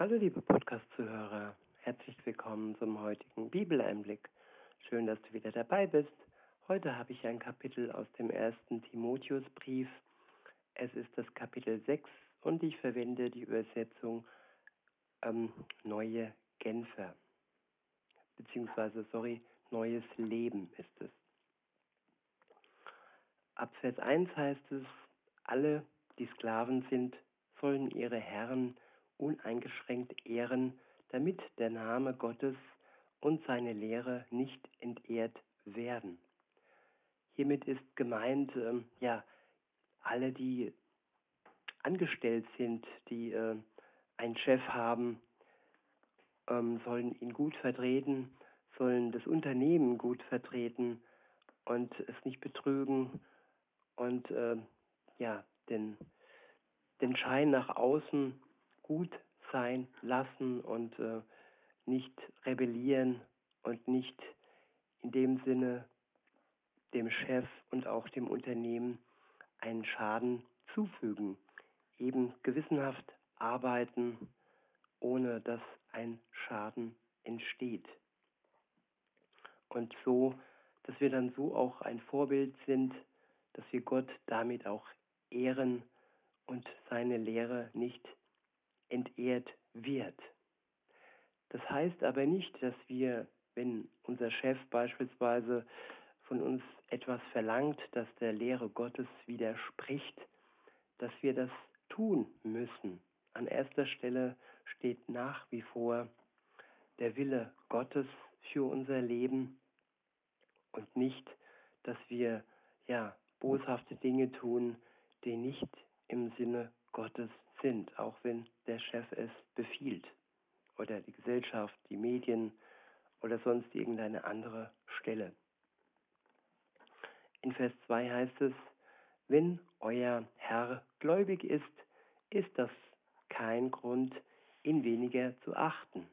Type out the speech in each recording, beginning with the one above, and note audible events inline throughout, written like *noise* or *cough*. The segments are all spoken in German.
Hallo liebe Podcast-Zuhörer, herzlich willkommen zum heutigen Bibeleinblick. Schön, dass du wieder dabei bist. Heute habe ich ein Kapitel aus dem ersten Timotheusbrief. Es ist das Kapitel 6 und ich verwende die Übersetzung ähm, Neue Genfer. Beziehungsweise, sorry, Neues Leben ist es. Ab Vers 1 heißt es, alle, die Sklaven sind, sollen ihre Herren uneingeschränkt ehren, damit der Name Gottes und seine Lehre nicht entehrt werden. Hiermit ist gemeint, ähm, ja, alle, die angestellt sind, die äh, einen Chef haben, ähm, sollen ihn gut vertreten, sollen das Unternehmen gut vertreten und es nicht betrügen und äh, ja, den, den Schein nach außen gut sein lassen und äh, nicht rebellieren und nicht in dem Sinne dem Chef und auch dem Unternehmen einen Schaden zufügen. Eben gewissenhaft arbeiten, ohne dass ein Schaden entsteht. Und so, dass wir dann so auch ein Vorbild sind, dass wir Gott damit auch ehren und seine Lehre nicht entehrt wird. Das heißt aber nicht, dass wir, wenn unser Chef beispielsweise von uns etwas verlangt, das der Lehre Gottes widerspricht, dass wir das tun müssen. An erster Stelle steht nach wie vor der Wille Gottes für unser Leben und nicht, dass wir ja boshafte Dinge tun, die nicht im Sinne Gottes sind, auch wenn der Chef es befiehlt oder die Gesellschaft, die Medien oder sonst irgendeine andere Stelle. In Vers 2 heißt es, wenn euer Herr gläubig ist, ist das kein Grund, ihn weniger zu achten.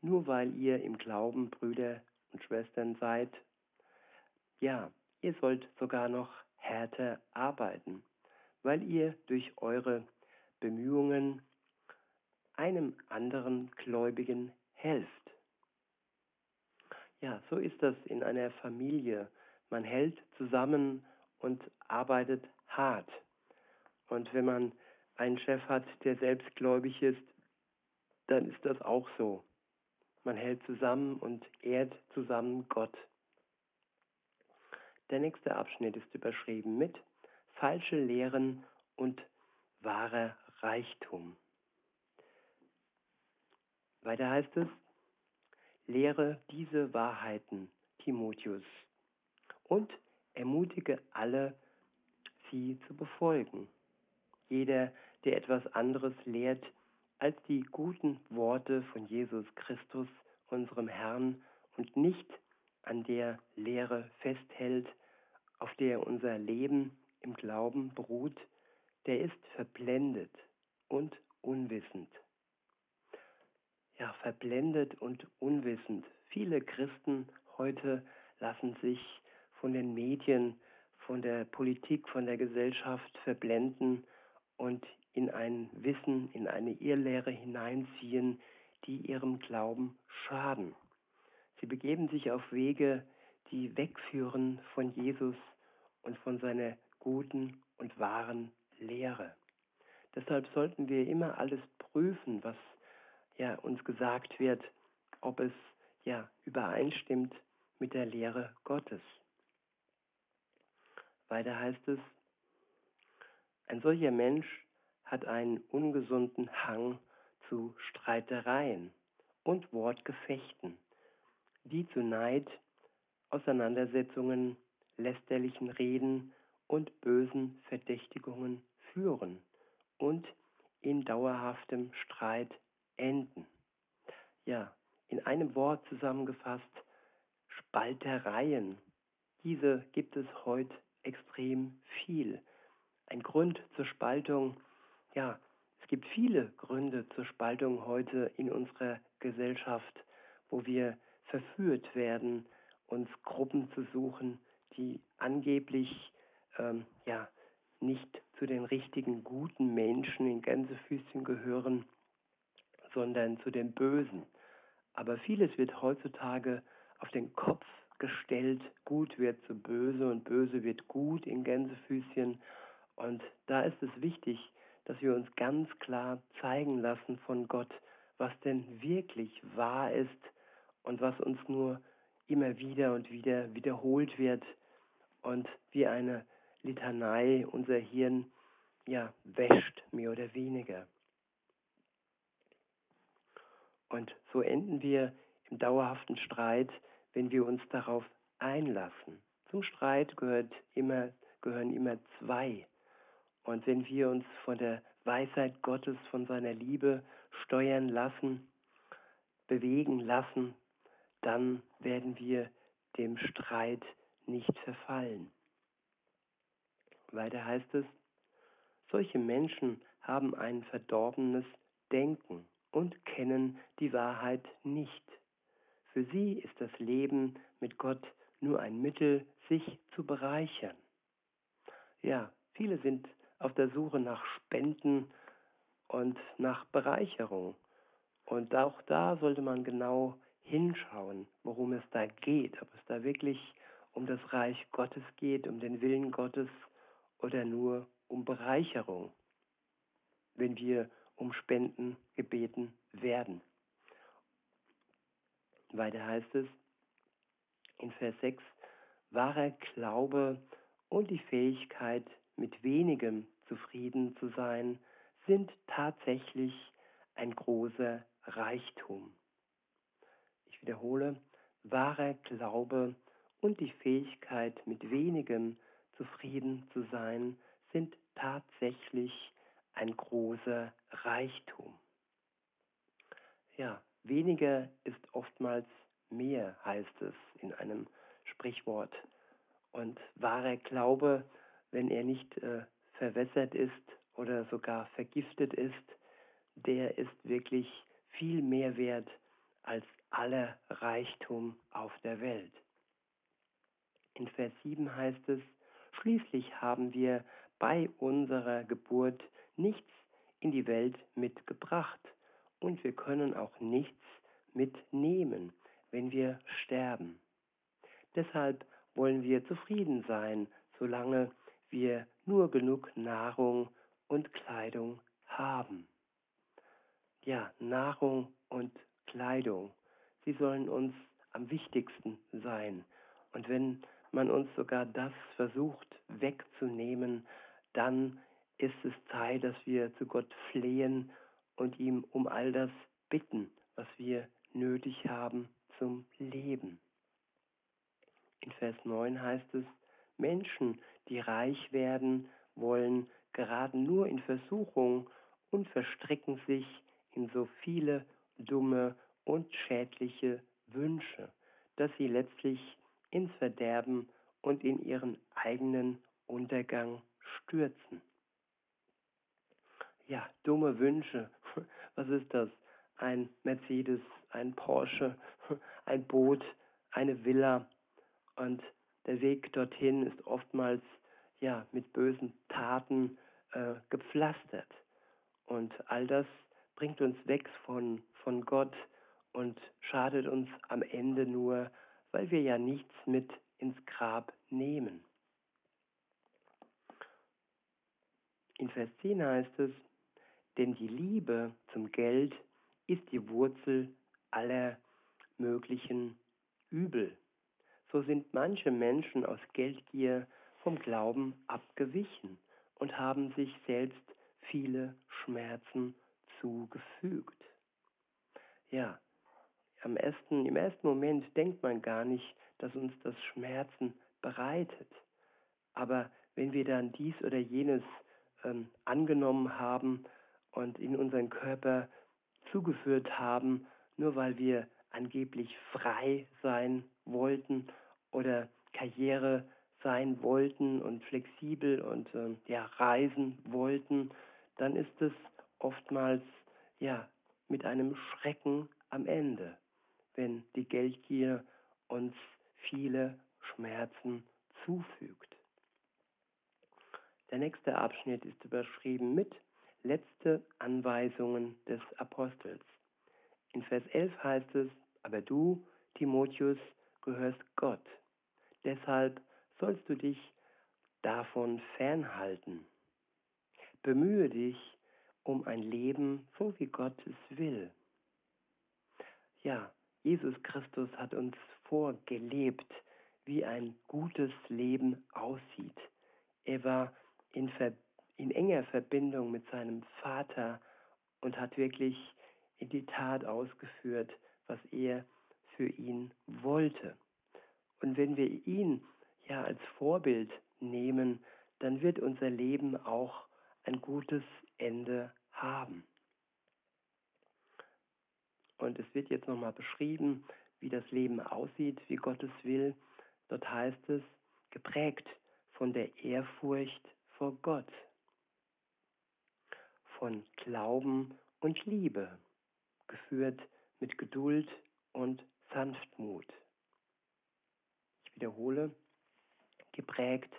Nur weil ihr im Glauben Brüder und Schwestern seid, ja, ihr sollt sogar noch härter arbeiten, weil ihr durch eure Bemühungen einem anderen Gläubigen helft. Ja, so ist das in einer Familie. Man hält zusammen und arbeitet hart. Und wenn man einen Chef hat, der selbstgläubig ist, dann ist das auch so. Man hält zusammen und ehrt zusammen Gott. Der nächste Abschnitt ist überschrieben mit falsche Lehren und wahrer Reichtum. Weiter heißt es, lehre diese Wahrheiten, Timotheus, und ermutige alle, sie zu befolgen. Jeder, der etwas anderes lehrt als die guten Worte von Jesus Christus, unserem Herrn, und nicht an der Lehre festhält, auf der unser Leben im Glauben beruht, der ist verblendet und unwissend. Ja, verblendet und unwissend. Viele Christen heute lassen sich von den Medien, von der Politik, von der Gesellschaft verblenden und in ein Wissen, in eine Irrlehre hineinziehen, die ihrem Glauben schaden. Sie begeben sich auf Wege, die wegführen von Jesus und von seiner guten und wahren Lehre. Deshalb sollten wir immer alles prüfen, was ja uns gesagt wird, ob es ja übereinstimmt mit der Lehre Gottes. Weiter heißt es, ein solcher Mensch hat einen ungesunden Hang zu Streitereien und Wortgefechten, die zu Neid, Auseinandersetzungen, lästerlichen Reden und bösen Verdächtigungen führen und in dauerhaftem Streit enden. Ja, in einem Wort zusammengefasst, Spaltereien. Diese gibt es heute extrem viel. Ein Grund zur Spaltung, ja, es gibt viele Gründe zur Spaltung heute in unserer Gesellschaft, wo wir verführt werden, uns Gruppen zu suchen, die angeblich ähm, ja nicht zu den richtigen guten Menschen in Gänsefüßchen gehören, sondern zu dem Bösen. Aber vieles wird heutzutage auf den Kopf gestellt. Gut wird zu böse und böse wird gut in Gänsefüßchen. Und da ist es wichtig, dass wir uns ganz klar zeigen lassen von Gott, was denn wirklich wahr ist und was uns nur immer wieder und wieder wiederholt wird und wie eine Litanei unser Hirn ja wäscht, mehr oder weniger. Und so enden wir im dauerhaften Streit, wenn wir uns darauf einlassen. Zum Streit gehört immer, gehören immer zwei. Und wenn wir uns von der Weisheit Gottes, von seiner Liebe steuern lassen, bewegen lassen, dann werden wir dem Streit nicht verfallen. Weiter heißt es, solche Menschen haben ein verdorbenes Denken und kennen die Wahrheit nicht. Für sie ist das Leben mit Gott nur ein Mittel, sich zu bereichern. Ja, viele sind auf der Suche nach Spenden und nach Bereicherung. Und auch da sollte man genau hinschauen, worum es da geht, ob es da wirklich um das Reich Gottes geht, um den Willen Gottes oder nur um Bereicherung, wenn wir um Spenden gebeten werden. Weiter heißt es in Vers 6, wahrer Glaube und die Fähigkeit, mit wenigem zufrieden zu sein, sind tatsächlich ein großer Reichtum. Ich wiederhole, wahrer Glaube und die Fähigkeit, mit wenigem zufrieden zu sein, sind tatsächlich ein großer Reichtum. Ja, weniger ist oftmals mehr, heißt es in einem Sprichwort. Und wahrer Glaube, wenn er nicht äh, verwässert ist oder sogar vergiftet ist, der ist wirklich viel mehr wert als aller Reichtum auf der Welt. In Vers 7 heißt es, Schließlich haben wir bei unserer Geburt nichts in die Welt mitgebracht und wir können auch nichts mitnehmen, wenn wir sterben. Deshalb wollen wir zufrieden sein, solange wir nur genug Nahrung und Kleidung haben. Ja, Nahrung und Kleidung, sie sollen uns am wichtigsten sein. Und wenn man uns sogar das versucht wegzunehmen, dann ist es Zeit, dass wir zu Gott flehen und ihm um all das bitten, was wir nötig haben zum Leben. In Vers 9 heißt es, Menschen, die reich werden wollen, geraten nur in Versuchung und verstricken sich in so viele dumme und schädliche Wünsche, dass sie letztlich ins Verderben und in ihren eigenen Untergang stürzen. Ja, dumme Wünsche. *laughs* Was ist das? Ein Mercedes, ein Porsche, *laughs* ein Boot, eine Villa. Und der Weg dorthin ist oftmals ja mit bösen Taten äh, gepflastert. Und all das bringt uns weg von, von Gott und schadet uns am Ende nur weil wir ja nichts mit ins Grab nehmen. In Vers 10 heißt es, denn die Liebe zum Geld ist die Wurzel aller möglichen Übel. So sind manche Menschen aus Geldgier vom Glauben abgewichen und haben sich selbst viele Schmerzen zugefügt. Ja, am ersten, im ersten Moment denkt man gar nicht, dass uns das Schmerzen bereitet. Aber wenn wir dann dies oder jenes ähm, angenommen haben und in unseren Körper zugeführt haben, nur weil wir angeblich frei sein wollten oder Karriere sein wollten und flexibel und ähm, ja reisen wollten, dann ist es oftmals ja mit einem Schrecken am Ende wenn die Geldgier uns viele Schmerzen zufügt. Der nächste Abschnitt ist überschrieben mit letzte Anweisungen des Apostels. In Vers 11 heißt es, aber du, Timotheus, gehörst Gott. Deshalb sollst du dich davon fernhalten. Bemühe dich um ein Leben, so wie Gott es will. Ja, Jesus Christus hat uns vorgelebt, wie ein gutes Leben aussieht. Er war in, Ver in enger Verbindung mit seinem Vater und hat wirklich in die Tat ausgeführt, was er für ihn wollte. Und wenn wir ihn ja als Vorbild nehmen, dann wird unser Leben auch ein gutes Ende haben. Und es wird jetzt nochmal beschrieben, wie das Leben aussieht, wie Gott es will. Dort heißt es, geprägt von der Ehrfurcht vor Gott, von Glauben und Liebe, geführt mit Geduld und Sanftmut. Ich wiederhole, geprägt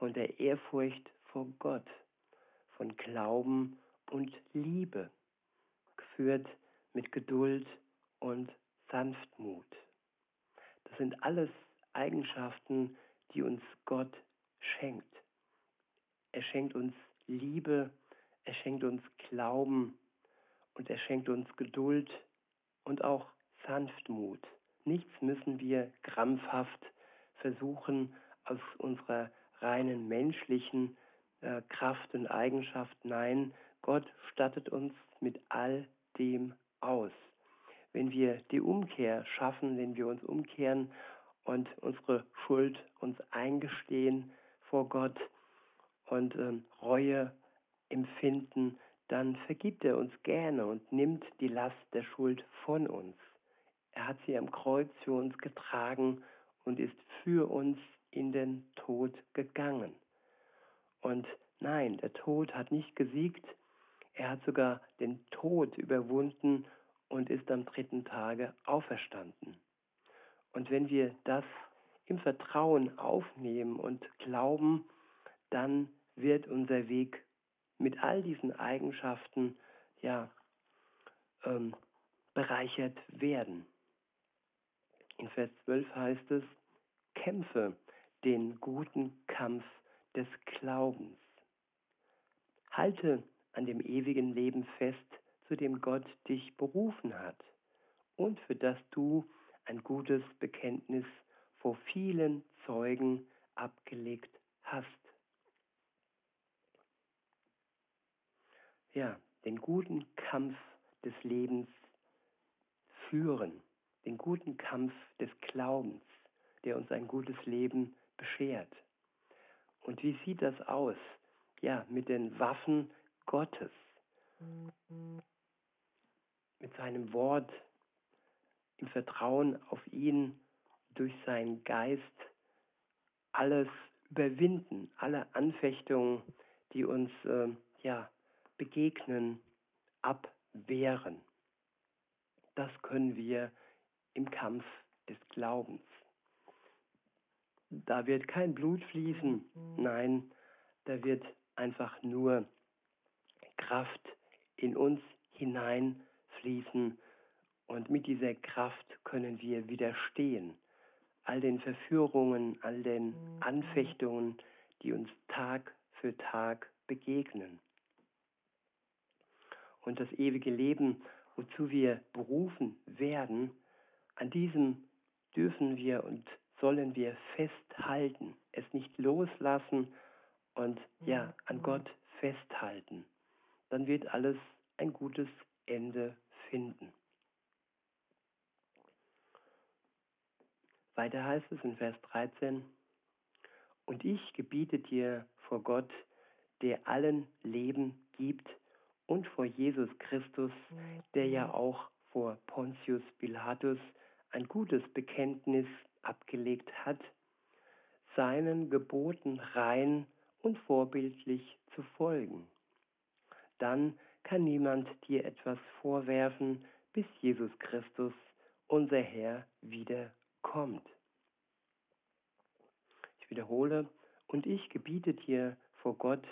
von der Ehrfurcht vor Gott, von Glauben und Liebe, geführt mit Geduld und Sanftmut. Das sind alles Eigenschaften, die uns Gott schenkt. Er schenkt uns Liebe, er schenkt uns Glauben und er schenkt uns Geduld und auch Sanftmut. Nichts müssen wir krampfhaft versuchen, aus unserer reinen menschlichen äh, Kraft und Eigenschaft. Nein, Gott stattet uns mit all dem aus. Wenn wir die Umkehr schaffen, wenn wir uns umkehren und unsere Schuld uns eingestehen vor Gott und ähm, Reue empfinden, dann vergibt er uns gerne und nimmt die Last der Schuld von uns. Er hat sie am Kreuz für uns getragen und ist für uns in den Tod gegangen. Und nein, der Tod hat nicht gesiegt, er hat sogar den Tod überwunden und ist am dritten Tage auferstanden. Und wenn wir das im Vertrauen aufnehmen und glauben, dann wird unser Weg mit all diesen Eigenschaften ja ähm, bereichert werden. In Vers 12 heißt es, kämpfe den guten Kampf des Glaubens. Halte an dem ewigen Leben fest, zu dem Gott dich berufen hat und für das du ein gutes Bekenntnis vor vielen Zeugen abgelegt hast. Ja, den guten Kampf des Lebens führen, den guten Kampf des Glaubens, der uns ein gutes Leben beschert. Und wie sieht das aus? Ja, mit den Waffen Gottes, mit seinem Wort, im Vertrauen auf ihn, durch seinen Geist, alles überwinden, alle Anfechtungen, die uns äh, ja, begegnen, abwehren. Das können wir im Kampf des Glaubens. Da wird kein Blut fließen, nein, da wird einfach nur Kraft in uns hineinfließen. Und mit dieser Kraft können wir widerstehen. All den Verführungen, all den Anfechtungen, die uns Tag für Tag begegnen. Und das ewige Leben, wozu wir berufen werden, an diesem dürfen wir und sollen wir festhalten, es nicht loslassen und ja, an Gott festhalten. Dann wird alles ein gutes Ende finden. Weiter heißt es in Vers 13, und ich gebiete dir vor Gott, der allen Leben gibt, und vor Jesus Christus, der ja auch vor Pontius Pilatus ein gutes Bekenntnis abgelegt hat, seinen Geboten rein und vorbildlich zu folgen. Dann kann niemand dir etwas vorwerfen, bis Jesus Christus, unser Herr, wiederkommt. Ich wiederhole, und ich gebiete dir vor Gott,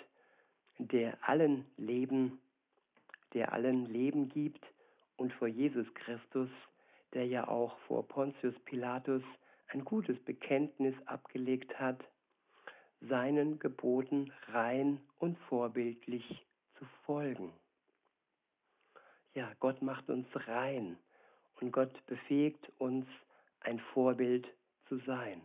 der allen Leben, der allen Leben gibt und vor Jesus Christus, der ja auch vor Pontius Pilatus ein gutes Bekenntnis abgelegt hat, seinen Geboten rein und vorbildlich zu folgen. Ja, Gott macht uns rein und Gott befähigt uns, ein Vorbild zu sein.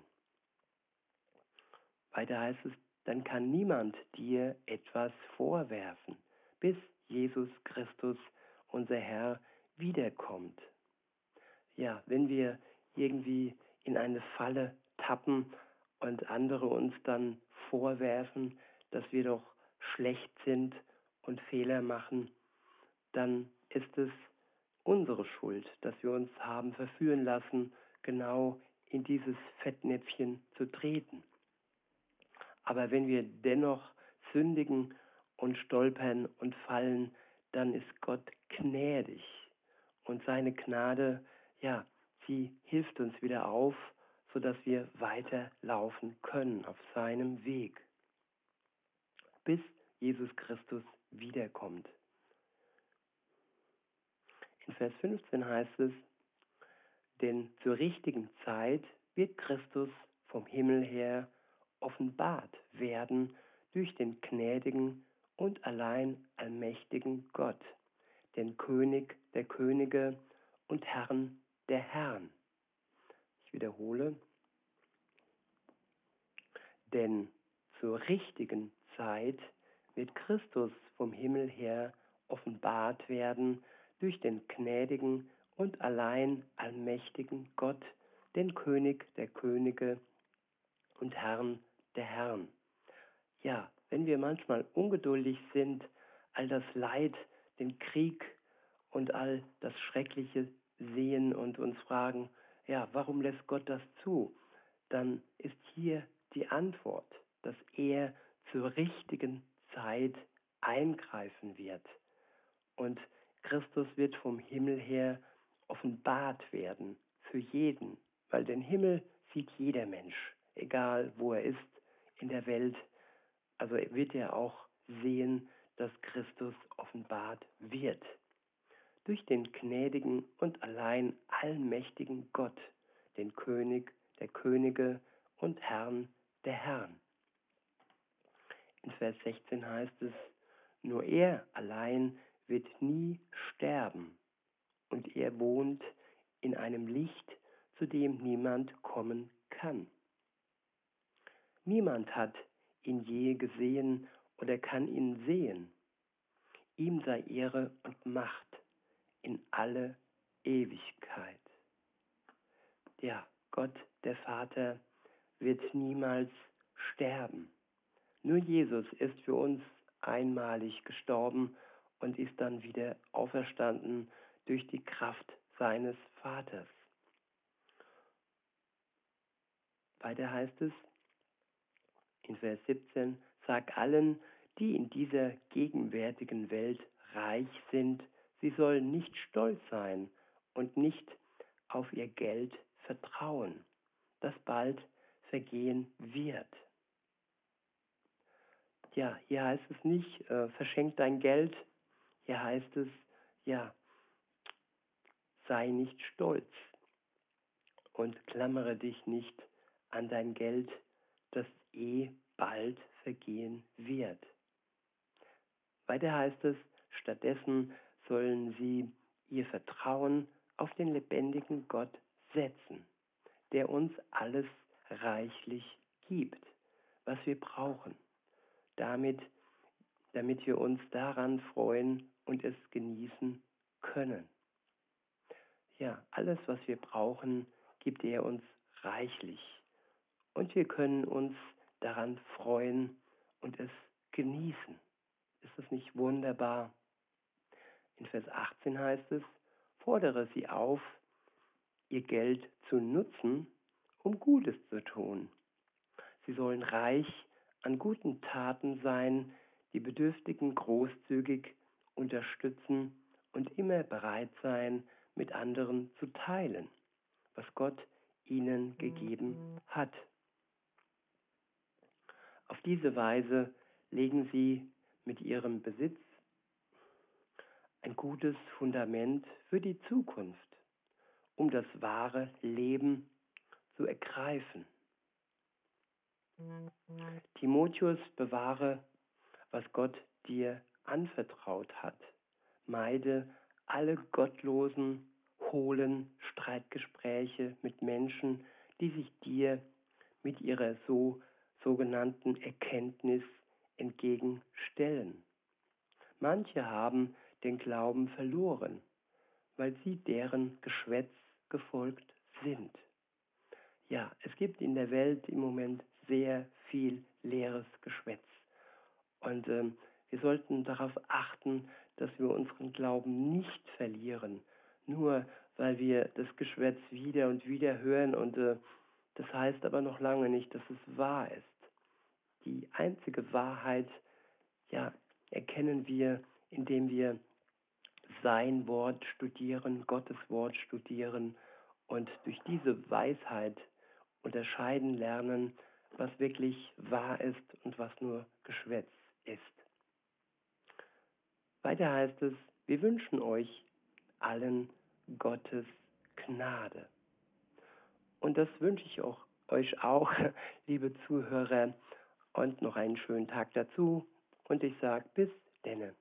Weiter heißt es, dann kann niemand dir etwas vorwerfen, bis Jesus Christus, unser Herr, wiederkommt. Ja, wenn wir irgendwie in eine Falle tappen und andere uns dann vorwerfen, dass wir doch schlecht sind und Fehler machen, dann ist es unsere Schuld, dass wir uns haben verführen lassen, genau in dieses Fettnäpfchen zu treten. Aber wenn wir dennoch sündigen und stolpern und fallen, dann ist Gott gnädig. Und seine Gnade, ja, sie hilft uns wieder auf, sodass wir weiterlaufen können auf seinem Weg, bis Jesus Christus wiederkommt. In Vers 15 heißt es, denn zur richtigen Zeit wird Christus vom Himmel her offenbart werden durch den gnädigen und allein allmächtigen Gott, den König der Könige und Herrn der Herrn. Ich wiederhole, denn zur richtigen Zeit wird Christus vom Himmel her offenbart werden durch den gnädigen und allein allmächtigen Gott, den König der Könige und Herrn der Herrn. Ja, wenn wir manchmal ungeduldig sind, all das Leid, den Krieg und all das Schreckliche sehen und uns fragen, ja, warum lässt Gott das zu? Dann ist hier die Antwort, dass er zur richtigen Zeit eingreifen wird. Und Christus wird vom Himmel her offenbart werden für jeden, weil den Himmel sieht jeder Mensch, egal wo er ist in der Welt. Also wird er auch sehen, dass Christus offenbart wird. Durch den gnädigen und allein allmächtigen Gott, den König der Könige und Herrn der Herren. In Vers 16 heißt es, nur er allein wird nie sterben und er wohnt in einem Licht, zu dem niemand kommen kann. Niemand hat ihn je gesehen oder kann ihn sehen. Ihm sei Ehre und Macht in alle Ewigkeit. Ja, Gott, der Vater, wird niemals sterben. Nur Jesus ist für uns einmalig gestorben und ist dann wieder auferstanden durch die Kraft seines Vaters. Weiter heißt es in Vers 17, sag allen, die in dieser gegenwärtigen Welt reich sind, sie sollen nicht stolz sein und nicht auf ihr Geld vertrauen, das bald vergehen wird. Ja, hier heißt es nicht, äh, verschenk dein Geld, hier heißt es, ja, sei nicht stolz und klammere dich nicht an dein Geld, das eh bald vergehen wird. Weiter heißt es, stattdessen sollen sie ihr Vertrauen auf den lebendigen Gott setzen, der uns alles reichlich gibt, was wir brauchen, damit, damit wir uns daran freuen und es genießen können. Ja, alles, was wir brauchen, gibt er uns reichlich. Und wir können uns daran freuen und es genießen. Ist das nicht wunderbar? In Vers 18 heißt es, fordere sie auf, ihr Geld zu nutzen, um Gutes zu tun. Sie sollen reich an guten Taten sein, die Bedürftigen großzügig unterstützen und immer bereit sein, mit anderen zu teilen, was Gott ihnen gegeben hat. Auf diese Weise legen sie mit ihrem Besitz ein gutes Fundament für die Zukunft, um das wahre Leben zu ergreifen. Timotheus, bewahre, was Gott dir anvertraut hat. Meide alle gottlosen, hohlen Streitgespräche mit Menschen, die sich dir mit ihrer so sogenannten Erkenntnis entgegenstellen. Manche haben den Glauben verloren, weil sie deren Geschwätz gefolgt sind. Ja, es gibt in der Welt im Moment sehr viel leeres Geschwätz. Und ähm, wir sollten darauf achten, dass wir unseren Glauben nicht verlieren, nur weil wir das Geschwätz wieder und wieder hören und äh, das heißt aber noch lange nicht, dass es wahr ist. Die einzige Wahrheit, ja, erkennen wir, indem wir sein Wort studieren, Gottes Wort studieren und durch diese Weisheit unterscheiden lernen, was wirklich wahr ist und was nur Geschwätz ist. Weiter heißt es, wir wünschen euch allen Gottes Gnade. Und das wünsche ich auch, euch auch, *laughs* liebe Zuhörer, und noch einen schönen Tag dazu. Und ich sage bis denne.